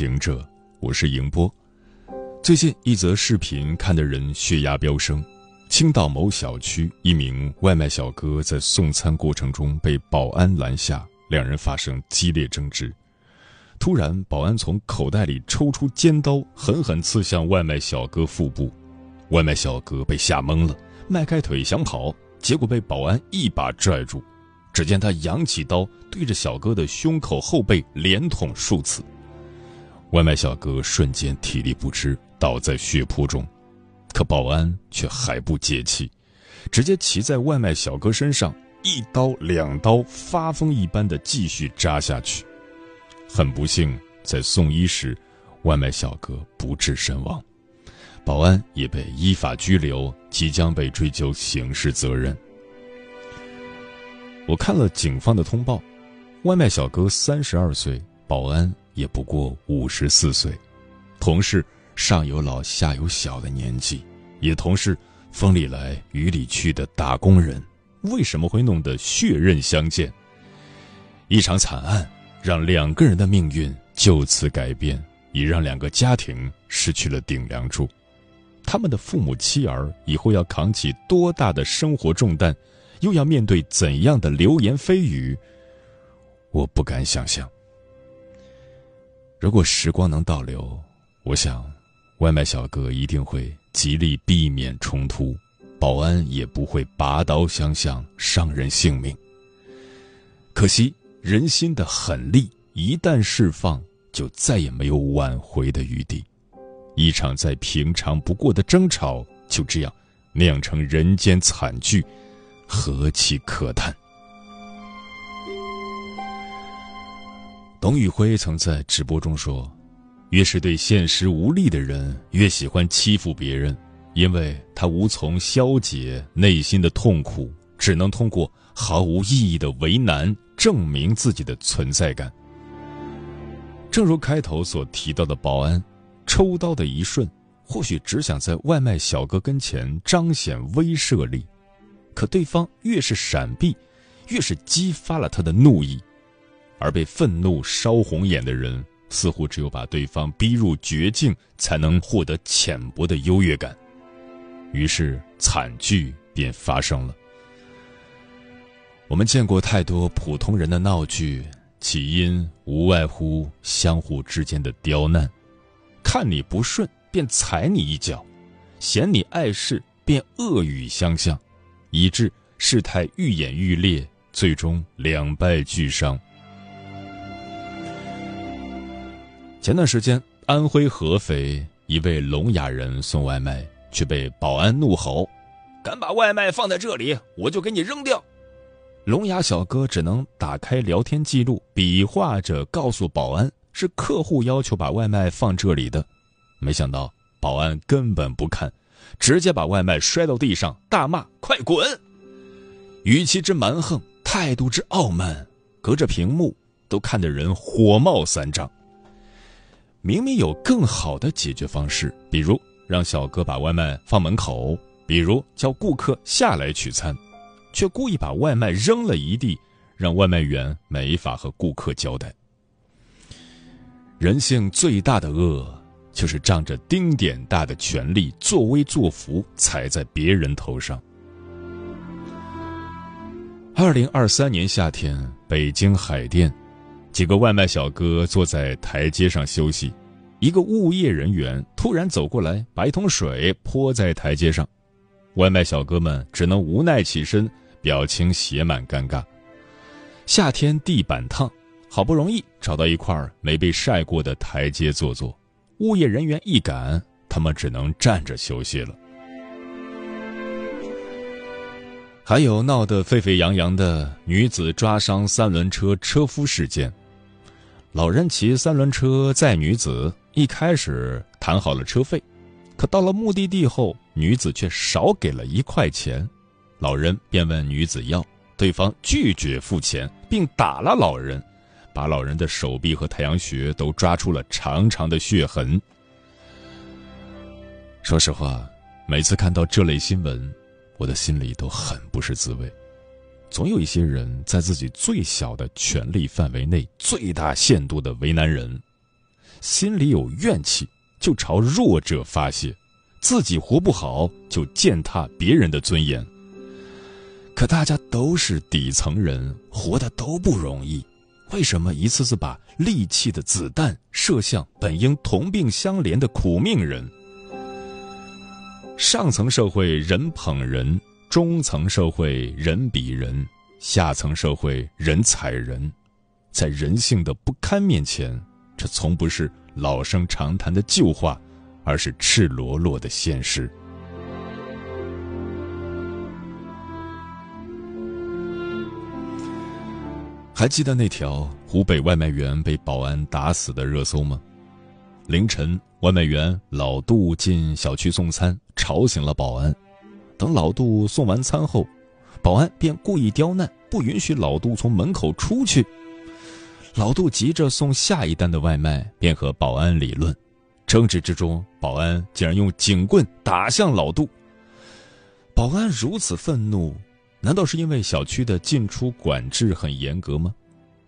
行者，我是迎波。最近一则视频看得人血压飙升。青岛某小区，一名外卖小哥在送餐过程中被保安拦下，两人发生激烈争执。突然，保安从口袋里抽出尖刀，狠狠刺向外卖小哥腹部。外卖小哥被吓懵了，迈开腿想跑，结果被保安一把拽住。只见他扬起刀，对着小哥的胸口、后背连捅数次。外卖小哥瞬间体力不支，倒在血泊中。可保安却还不解气，直接骑在外卖小哥身上，一刀两刀，发疯一般的继续扎下去。很不幸，在送医时，外卖小哥不治身亡，保安也被依法拘留，即将被追究刑事责任。我看了警方的通报，外卖小哥三十二岁，保安也不过五十四岁，同是上有老下有小的年纪，也同是风里来雨里去的打工人，为什么会弄得血刃相见？一场惨案让两个人的命运就此改变，也让两个家庭失去了顶梁柱，他们的父母妻儿以后要扛起多大的生活重担？又要面对怎样的流言蜚语？我不敢想象。如果时光能倒流，我想，外卖小哥一定会极力避免冲突，保安也不会拔刀相向，伤人性命。可惜，人心的狠戾一旦释放，就再也没有挽回的余地。一场再平常不过的争吵，就这样酿成人间惨剧。何其可叹！董宇辉曾在直播中说：“越是对现实无力的人，越喜欢欺负别人，因为他无从消解内心的痛苦，只能通过毫无意义的为难证明自己的存在感。”正如开头所提到的，保安抽刀的一瞬，或许只想在外卖小哥跟前彰显威慑力。可对方越是闪避，越是激发了他的怒意，而被愤怒烧红眼的人，似乎只有把对方逼入绝境，才能获得浅薄的优越感。于是惨剧便发生了。我们见过太多普通人的闹剧，起因无外乎相互之间的刁难，看你不顺便踩你一脚，嫌你碍事便恶语相向。以致事态愈演愈烈，最终两败俱伤。前段时间，安徽合肥一位聋哑人送外卖，却被保安怒吼：“敢把外卖放在这里，我就给你扔掉！”聋哑小哥只能打开聊天记录，比划着告诉保安是客户要求把外卖放这里的。没想到保安根本不看。直接把外卖摔到地上，大骂：“快滚！”语气之蛮横，态度之傲慢，隔着屏幕都看得人火冒三丈。明明有更好的解决方式，比如让小哥把外卖放门口，比如叫顾客下来取餐，却故意把外卖扔了一地，让外卖员没法和顾客交代。人性最大的恶。就是仗着丁点大的权力作威作福，踩在别人头上。二零二三年夏天，北京海淀，几个外卖小哥坐在台阶上休息，一个物业人员突然走过来，把一桶水泼在台阶上，外卖小哥们只能无奈起身，表情写满尴尬。夏天地板烫，好不容易找到一块没被晒过的台阶坐坐。物业人员一赶，他们只能站着休息了。还有闹得沸沸扬扬的女子抓伤三轮车车夫事件。老人骑三轮车载女子，一开始谈好了车费，可到了目的地后，女子却少给了一块钱，老人便问女子要，对方拒绝付钱，并打了老人，把老人的手臂和太阳穴都抓出了长长的血痕。说实话，每次看到这类新闻，我的心里都很不是滋味。总有一些人在自己最小的权力范围内，最大限度的为难人，心里有怨气就朝弱者发泄，自己活不好就践踏别人的尊严。可大家都是底层人，活的都不容易，为什么一次次把戾气的子弹射向本应同病相怜的苦命人？上层社会人捧人。中层社会人比人，下层社会人踩人，在人性的不堪面前，这从不是老生常谈的旧话，而是赤裸裸的现实。还记得那条湖北外卖员被保安打死的热搜吗？凌晨，外卖员老杜进小区送餐，吵醒了保安。等老杜送完餐后，保安便故意刁难，不允许老杜从门口出去。老杜急着送下一单的外卖，便和保安理论。争执之中，保安竟然用警棍打向老杜。保安如此愤怒，难道是因为小区的进出管制很严格吗？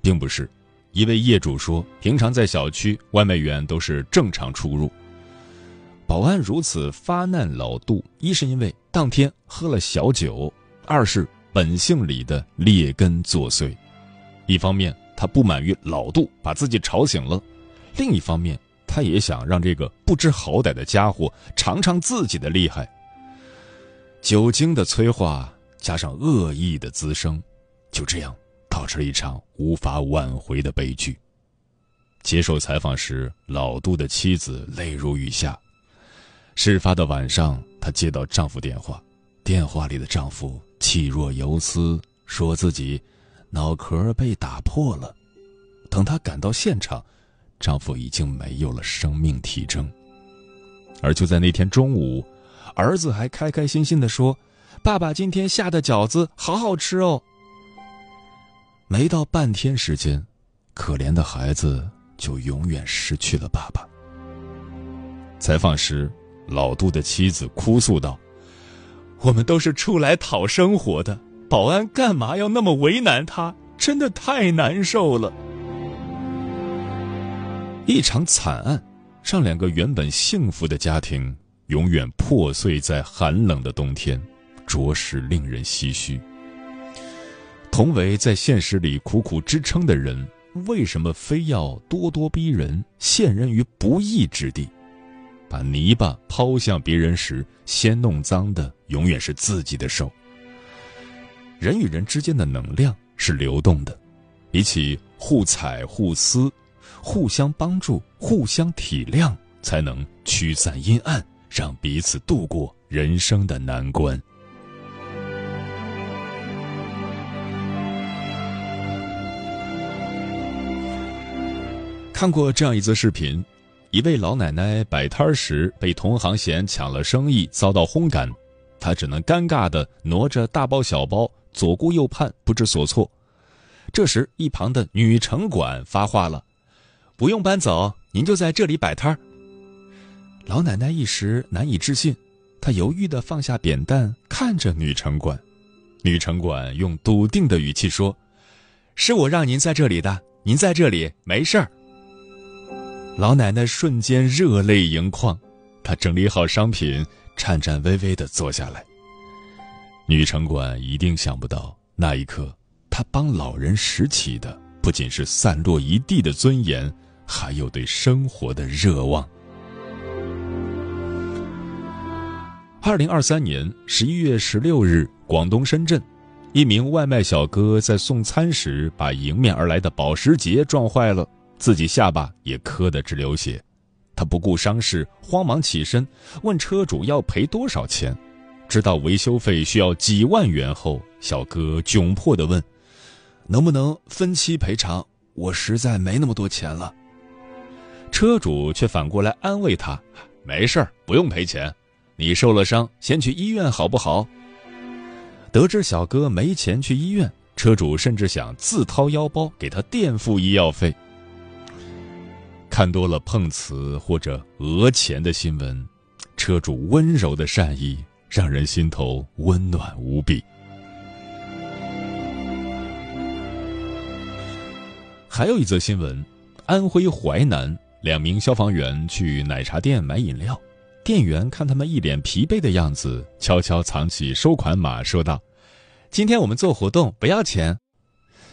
并不是，一位业主说，平常在小区，外卖员都是正常出入。保安如此发难老杜，一是因为当天喝了小酒，二是本性里的劣根作祟。一方面他不满于老杜把自己吵醒了，另一方面他也想让这个不知好歹的家伙尝尝自己的厉害。酒精的催化加上恶意的滋生，就这样导致了一场无法挽回的悲剧。接受采访时，老杜的妻子泪如雨下。事发的晚上，她接到丈夫电话，电话里的丈夫气若游丝，说自己脑壳被打破了。等她赶到现场，丈夫已经没有了生命体征。而就在那天中午，儿子还开开心心地说：“爸爸今天下的饺子好好吃哦。”没到半天时间，可怜的孩子就永远失去了爸爸。采访时。老杜的妻子哭诉道：“我们都是出来讨生活的，保安干嘛要那么为难他？真的太难受了。”一场惨案，让两个原本幸福的家庭永远破碎在寒冷的冬天，着实令人唏嘘。同为在现实里苦苦支撑的人，为什么非要咄咄逼人，陷人于不义之地？把泥巴抛向别人时，先弄脏的永远是自己的手。人与人之间的能量是流动的，比起互踩互撕，互相帮助、互相体谅，才能驱散阴暗，让彼此度过人生的难关。看过这样一则视频。一位老奶奶摆摊时被同行嫌抢了生意，遭到轰赶，她只能尴尬地挪着大包小包，左顾右盼，不知所措。这时，一旁的女城管发话了：“不用搬走，您就在这里摆摊儿。”老奶奶一时难以置信，她犹豫地放下扁担，看着女城管。女城管用笃定的语气说：“是我让您在这里的，您在这里没事儿。”老奶奶瞬间热泪盈眶，她整理好商品，颤颤巍巍地坐下来。女城管一定想不到，那一刻，她帮老人拾起的不仅是散落一地的尊严，还有对生活的热望。二零二三年十一月十六日，广东深圳，一名外卖小哥在送餐时把迎面而来的保时捷撞坏了。自己下巴也磕得直流血，他不顾伤势，慌忙起身问车主要赔多少钱。知道维修费需要几万元后，小哥窘迫地问：“能不能分期赔偿？我实在没那么多钱了。”车主却反过来安慰他：“没事儿，不用赔钱。你受了伤，先去医院好不好？”得知小哥没钱去医院，车主甚至想自掏腰包给他垫付医药费。看多了碰瓷或者讹钱的新闻，车主温柔的善意让人心头温暖无比。还有一则新闻：安徽淮南两名消防员去奶茶店买饮料，店员看他们一脸疲惫的样子，悄悄藏起收款码，说道：“今天我们做活动，不要钱。”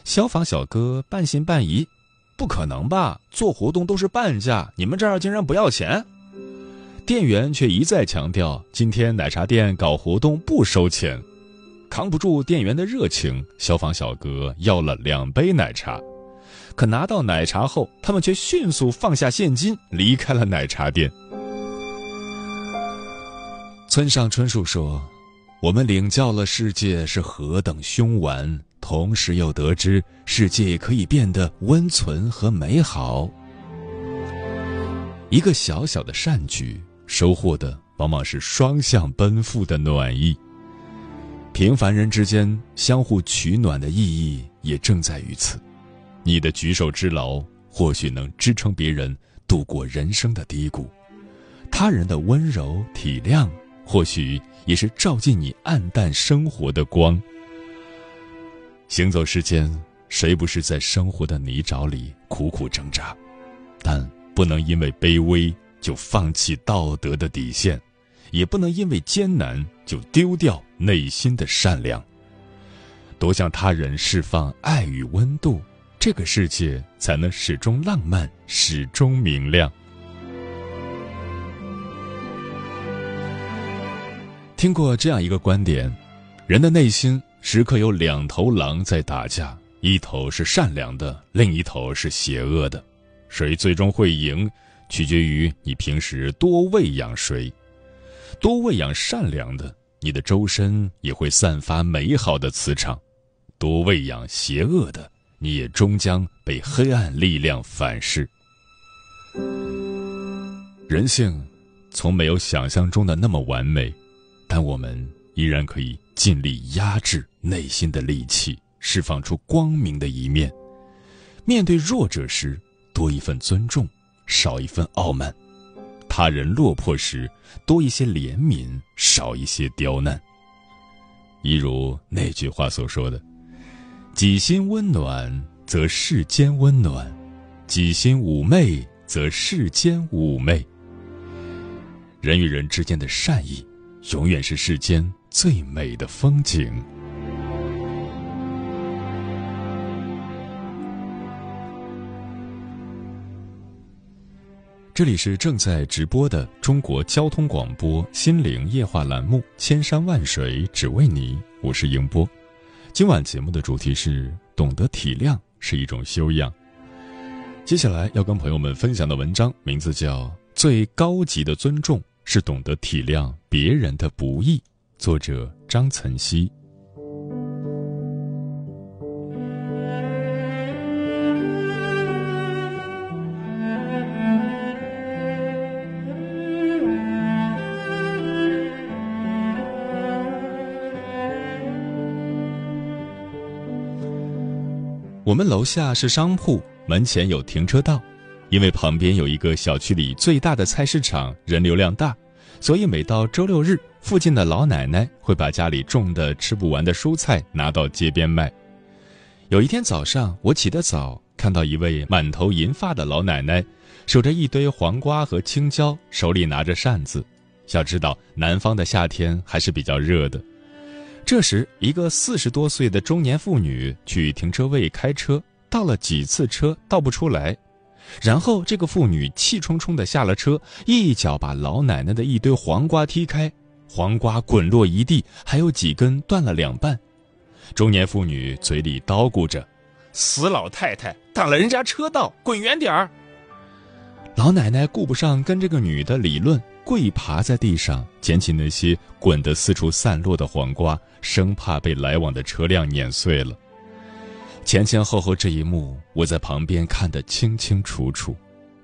消防小哥半信半疑。不可能吧？做活动都是半价，你们这儿竟然不要钱？店员却一再强调，今天奶茶店搞活动不收钱。扛不住店员的热情，消防小哥要了两杯奶茶。可拿到奶茶后，他们却迅速放下现金，离开了奶茶店。村上春树说：“我们领教了世界是何等凶顽。”同时又得知世界可以变得温存和美好。一个小小的善举，收获的往往是双向奔赴的暖意。平凡人之间相互取暖的意义也正在于此。你的举手之劳，或许能支撑别人度过人生的低谷；他人的温柔体谅，或许也是照进你暗淡生活的光。行走世间，谁不是在生活的泥沼里苦苦挣扎？但不能因为卑微就放弃道德的底线，也不能因为艰难就丢掉内心的善良。多向他人释放爱与温度，这个世界才能始终浪漫，始终明亮。听过这样一个观点：人的内心。时刻有两头狼在打架，一头是善良的，另一头是邪恶的。谁最终会赢，取决于你平时多喂养谁。多喂养善良的，你的周身也会散发美好的磁场；多喂养邪恶的，你也终将被黑暗力量反噬。人性从没有想象中的那么完美，但我们依然可以尽力压制。内心的戾气，释放出光明的一面。面对弱者时，多一份尊重，少一份傲慢；他人落魄时，多一些怜悯，少一些刁难。一如那句话所说的：“己心温暖，则世间温暖；己心妩媚，则世间妩媚。”人与人之间的善意，永远是世间最美的风景。这里是正在直播的中国交通广播心灵夜话栏目《千山万水只为你》，我是迎波。今晚节目的主题是懂得体谅是一种修养。接下来要跟朋友们分享的文章名字叫《最高级的尊重是懂得体谅别人的不易》，作者张岑曦。我们楼下是商铺，门前有停车道，因为旁边有一个小区里最大的菜市场，人流量大，所以每到周六日，附近的老奶奶会把家里种的吃不完的蔬菜拿到街边卖。有一天早上，我起得早，看到一位满头银发的老奶奶，守着一堆黄瓜和青椒，手里拿着扇子。要知道，南方的夏天还是比较热的。这时，一个四十多岁的中年妇女去停车位开车，倒了几次车倒不出来，然后这个妇女气冲冲地下了车，一脚把老奶奶的一堆黄瓜踢开，黄瓜滚落一地，还有几根断了两半。中年妇女嘴里叨咕着：“死老太太，挡了人家车道，滚远点儿！”老奶奶顾不上跟这个女的理论。跪爬在地上捡起那些滚得四处散落的黄瓜，生怕被来往的车辆碾碎了。前前后后这一幕，我在旁边看得清清楚楚。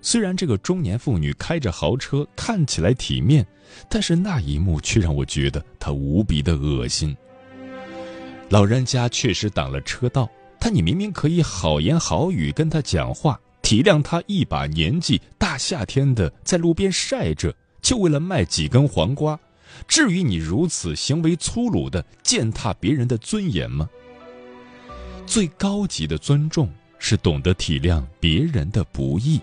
虽然这个中年妇女开着豪车，看起来体面，但是那一幕却让我觉得她无比的恶心。老人家确实挡了车道，但你明明可以好言好语跟他讲话，体谅他一把年纪，大夏天的在路边晒着，就为了卖几根黄瓜。至于你如此行为粗鲁的践踏别人的尊严吗？最高级的尊重是懂得体谅别人的不易。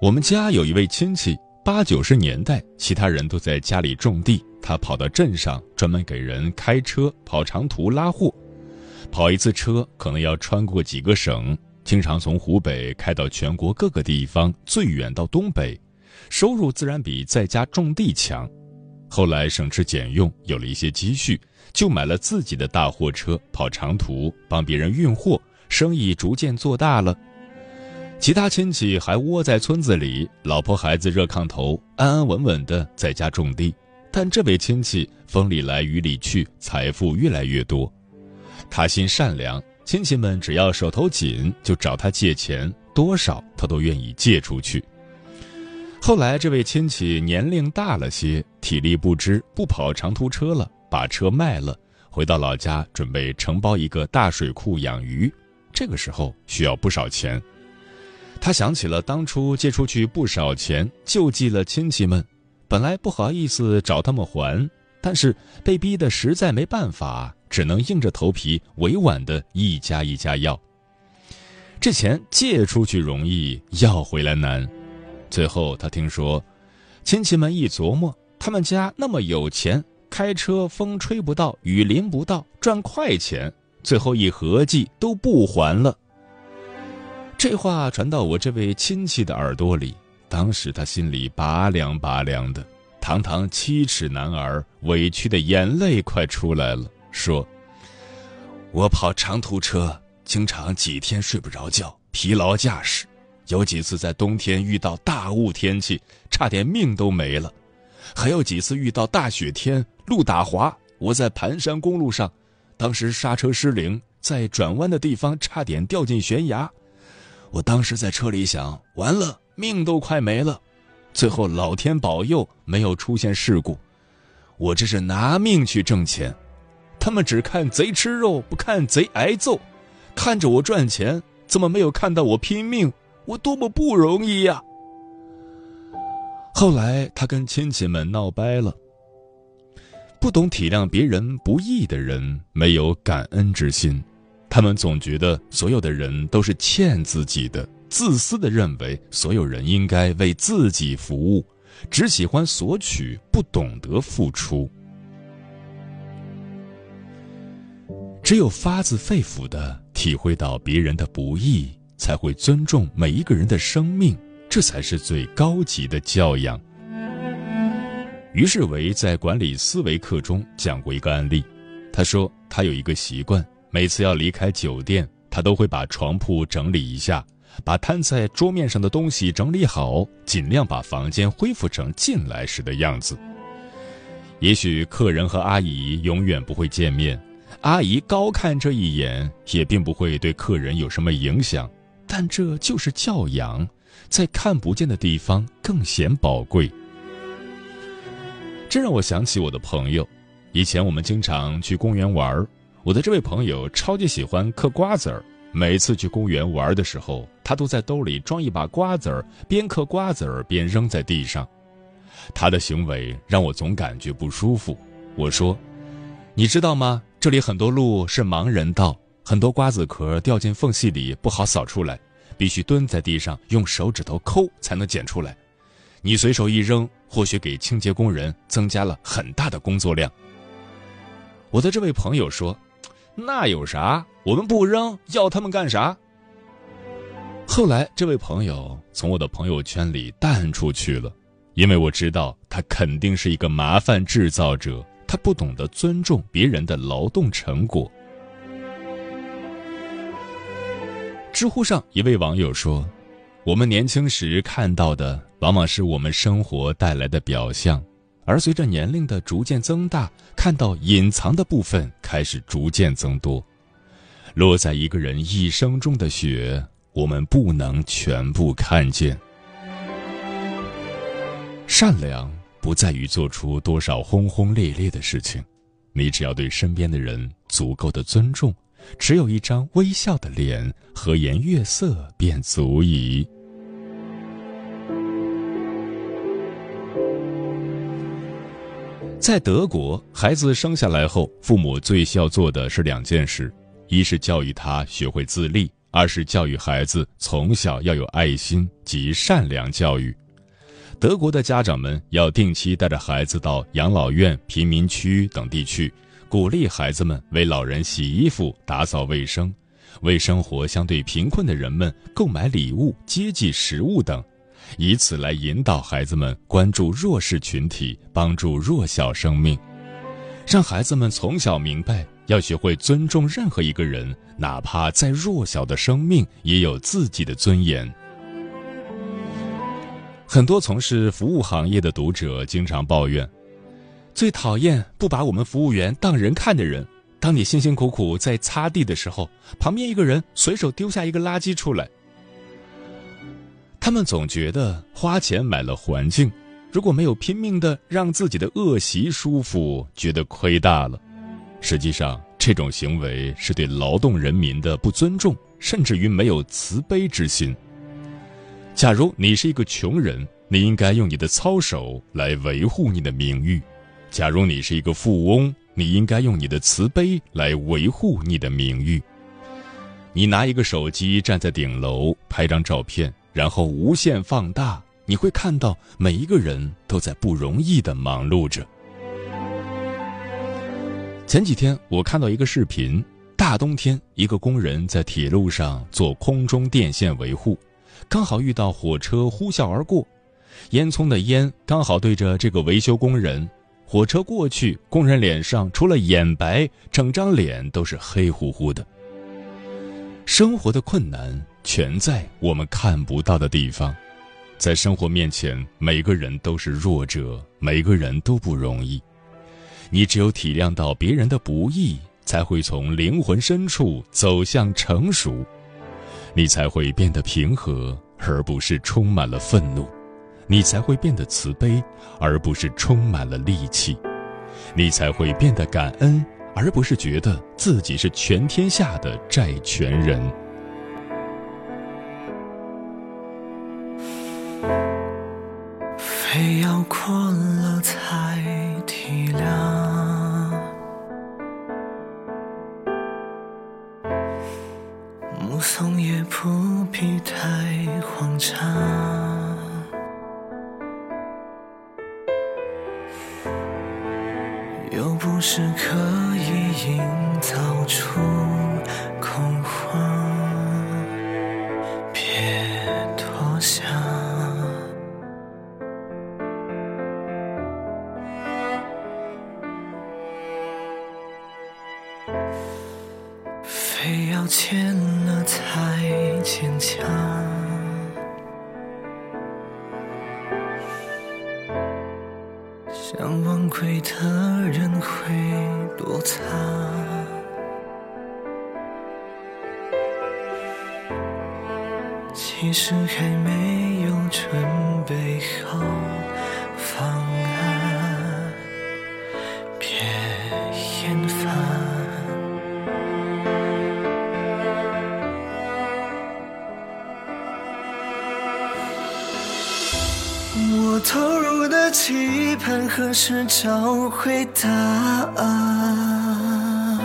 我们家有一位亲戚，八九十年代，其他人都在家里种地，他跑到镇上专门给人开车跑长途拉货，跑一次车可能要穿过几个省。经常从湖北开到全国各个地方，最远到东北，收入自然比在家种地强。后来省吃俭用，有了一些积蓄，就买了自己的大货车跑长途，帮别人运货，生意逐渐做大了。其他亲戚还窝在村子里，老婆孩子热炕头，安安稳稳的在家种地。但这位亲戚风里来雨里去，财富越来越多，他心善良。亲戚们只要手头紧，就找他借钱，多少他都愿意借出去。后来，这位亲戚年龄大了些，体力不支，不跑长途车了，把车卖了，回到老家，准备承包一个大水库养鱼。这个时候需要不少钱，他想起了当初借出去不少钱，救济了亲戚们，本来不好意思找他们还，但是被逼得实在没办法。只能硬着头皮，委婉的一家一家要。这钱借出去容易，要回来难。最后他听说，亲戚们一琢磨，他们家那么有钱，开车风吹不到，雨淋不到，赚快钱。最后一合计，都不还了。这话传到我这位亲戚的耳朵里，当时他心里拔凉拔凉的，堂堂七尺男儿，委屈的眼泪快出来了。说：“我跑长途车，经常几天睡不着觉，疲劳驾驶。有几次在冬天遇到大雾天气，差点命都没了；还有几次遇到大雪天，路打滑，我在盘山公路上，当时刹车失灵，在转弯的地方差点掉进悬崖。我当时在车里想，完了，命都快没了。最后老天保佑，没有出现事故。我这是拿命去挣钱。”他们只看贼吃肉，不看贼挨揍。看着我赚钱，怎么没有看到我拼命？我多么不容易呀！后来他跟亲戚们闹掰了。不懂体谅别人不易的人，没有感恩之心。他们总觉得所有的人都是欠自己的，自私的认为所有人应该为自己服务，只喜欢索取，不懂得付出。只有发自肺腑的体会到别人的不易，才会尊重每一个人的生命，这才是最高级的教养。于世维在管理思维课中讲过一个案例，他说他有一个习惯，每次要离开酒店，他都会把床铺整理一下，把摊在桌面上的东西整理好，尽量把房间恢复成进来时的样子。也许客人和阿姨永远不会见面。阿姨高看这一眼，也并不会对客人有什么影响，但这就是教养，在看不见的地方更显宝贵。这让我想起我的朋友，以前我们经常去公园玩我的这位朋友超级喜欢嗑瓜子儿，每次去公园玩的时候，他都在兜里装一把瓜子儿，边嗑瓜子儿边扔在地上。他的行为让我总感觉不舒服。我说：“你知道吗？”这里很多路是盲人道，很多瓜子壳掉进缝隙里不好扫出来，必须蹲在地上用手指头抠才能捡出来。你随手一扔，或许给清洁工人增加了很大的工作量。我的这位朋友说：“那有啥？我们不扔要他们干啥？后来这位朋友从我的朋友圈里淡出去了因为我知道他肯定是一个麻烦制造者他不懂得尊重别人的劳动成果。知乎上一位网友说我们年轻时看到的往往是我们生活带来的表象而随着年龄的逐渐增大，看到隐藏的部分开始逐渐增多。落在一个人一生中的雪，我们不能全部看见。善良不在于做出多少轰轰烈烈的事情，你只要对身边的人足够的尊重。”只有一张微笑的脸，和颜悦色便足矣。在德国，孩子生下来后，父母最需要做的是两件事：一是教育他学会自立；二是教育孩子从小要有爱心及善良教育。德国的家长们要定期带着孩子到养老院、贫民区等地区。鼓励孩子们为老人洗衣服、打扫卫生，为生活相对贫困的人们购买礼物、接济食物等，以此来引导孩子们关注弱势群体，帮助弱小生命，让孩子们从小明白要学会尊重任何一个人，哪怕再弱小的生命也有自己的尊严。很多从事服务行业的读者经常抱怨。最讨厌不把我们服务员当人看的人。当你辛辛苦苦在擦地的时候，旁边一个人随手丢下一个垃圾出来。他们总觉得花钱买了环境，如果没有拼命的让自己的恶习舒服，觉得亏大了。实际上，这种行为是对劳动人民的不尊重，甚至于没有慈悲之心。假如你是一个穷人，你应该用你的操守来维护你的名誉。假如你是一个富翁，你应该用你的慈悲来维护你的名誉。你拿一个手机站在顶楼拍张照片，然后无限放大，你会看到每一个人都在不容易的忙碌着。前几天我看到一个视频，大冬天，一个工人在铁路上做空中电线维护，刚好遇到火车呼啸而过，烟囱的烟刚好对着这个维修工人。火车过去，工人脸上除了眼白，整张脸都是黑乎乎的。生活的困难全在我们看不到的地方，在生活面前，每个人都是弱者，每个人都不容易。你只有体谅到别人的不易，才会从灵魂深处走向成熟，你才会变得平和，而不是充满了愤怒。你才会变得慈悲，而不是充满了戾气；你才会变得感恩，而不是觉得自己是全天下的债权人。非要过了才体谅，目送也不必太慌张。又不是刻意营造出备好方案，别厌烦。我投入的期盼，何时找回答案？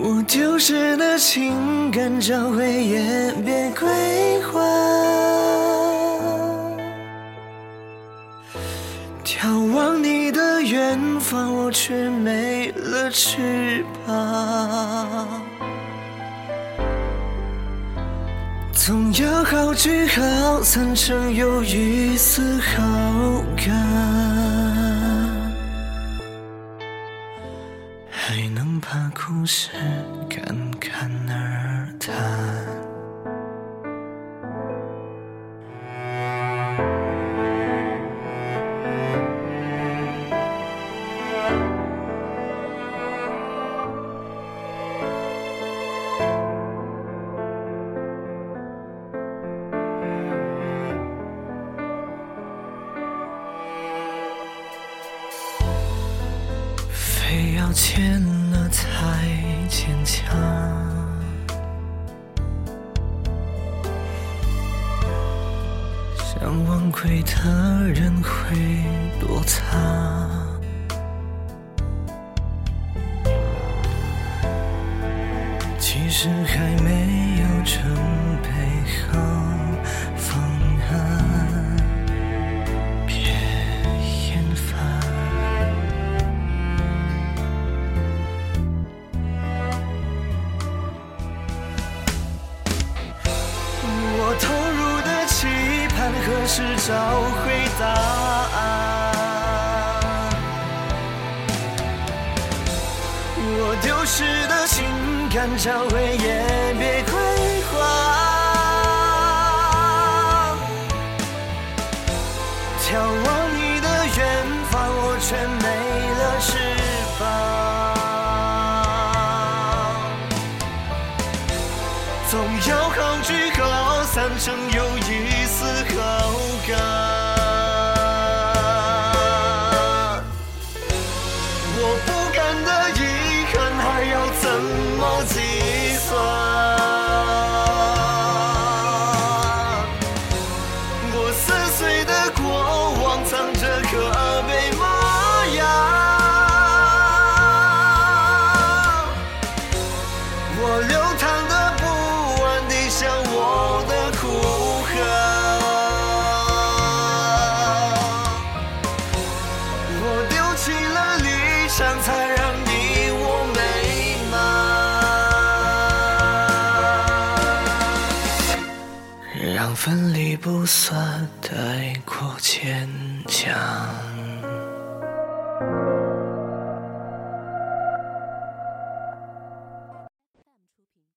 我丢失的情感，找回也别归难承有一丝好感还能把故事侃侃而谈。算太过坚。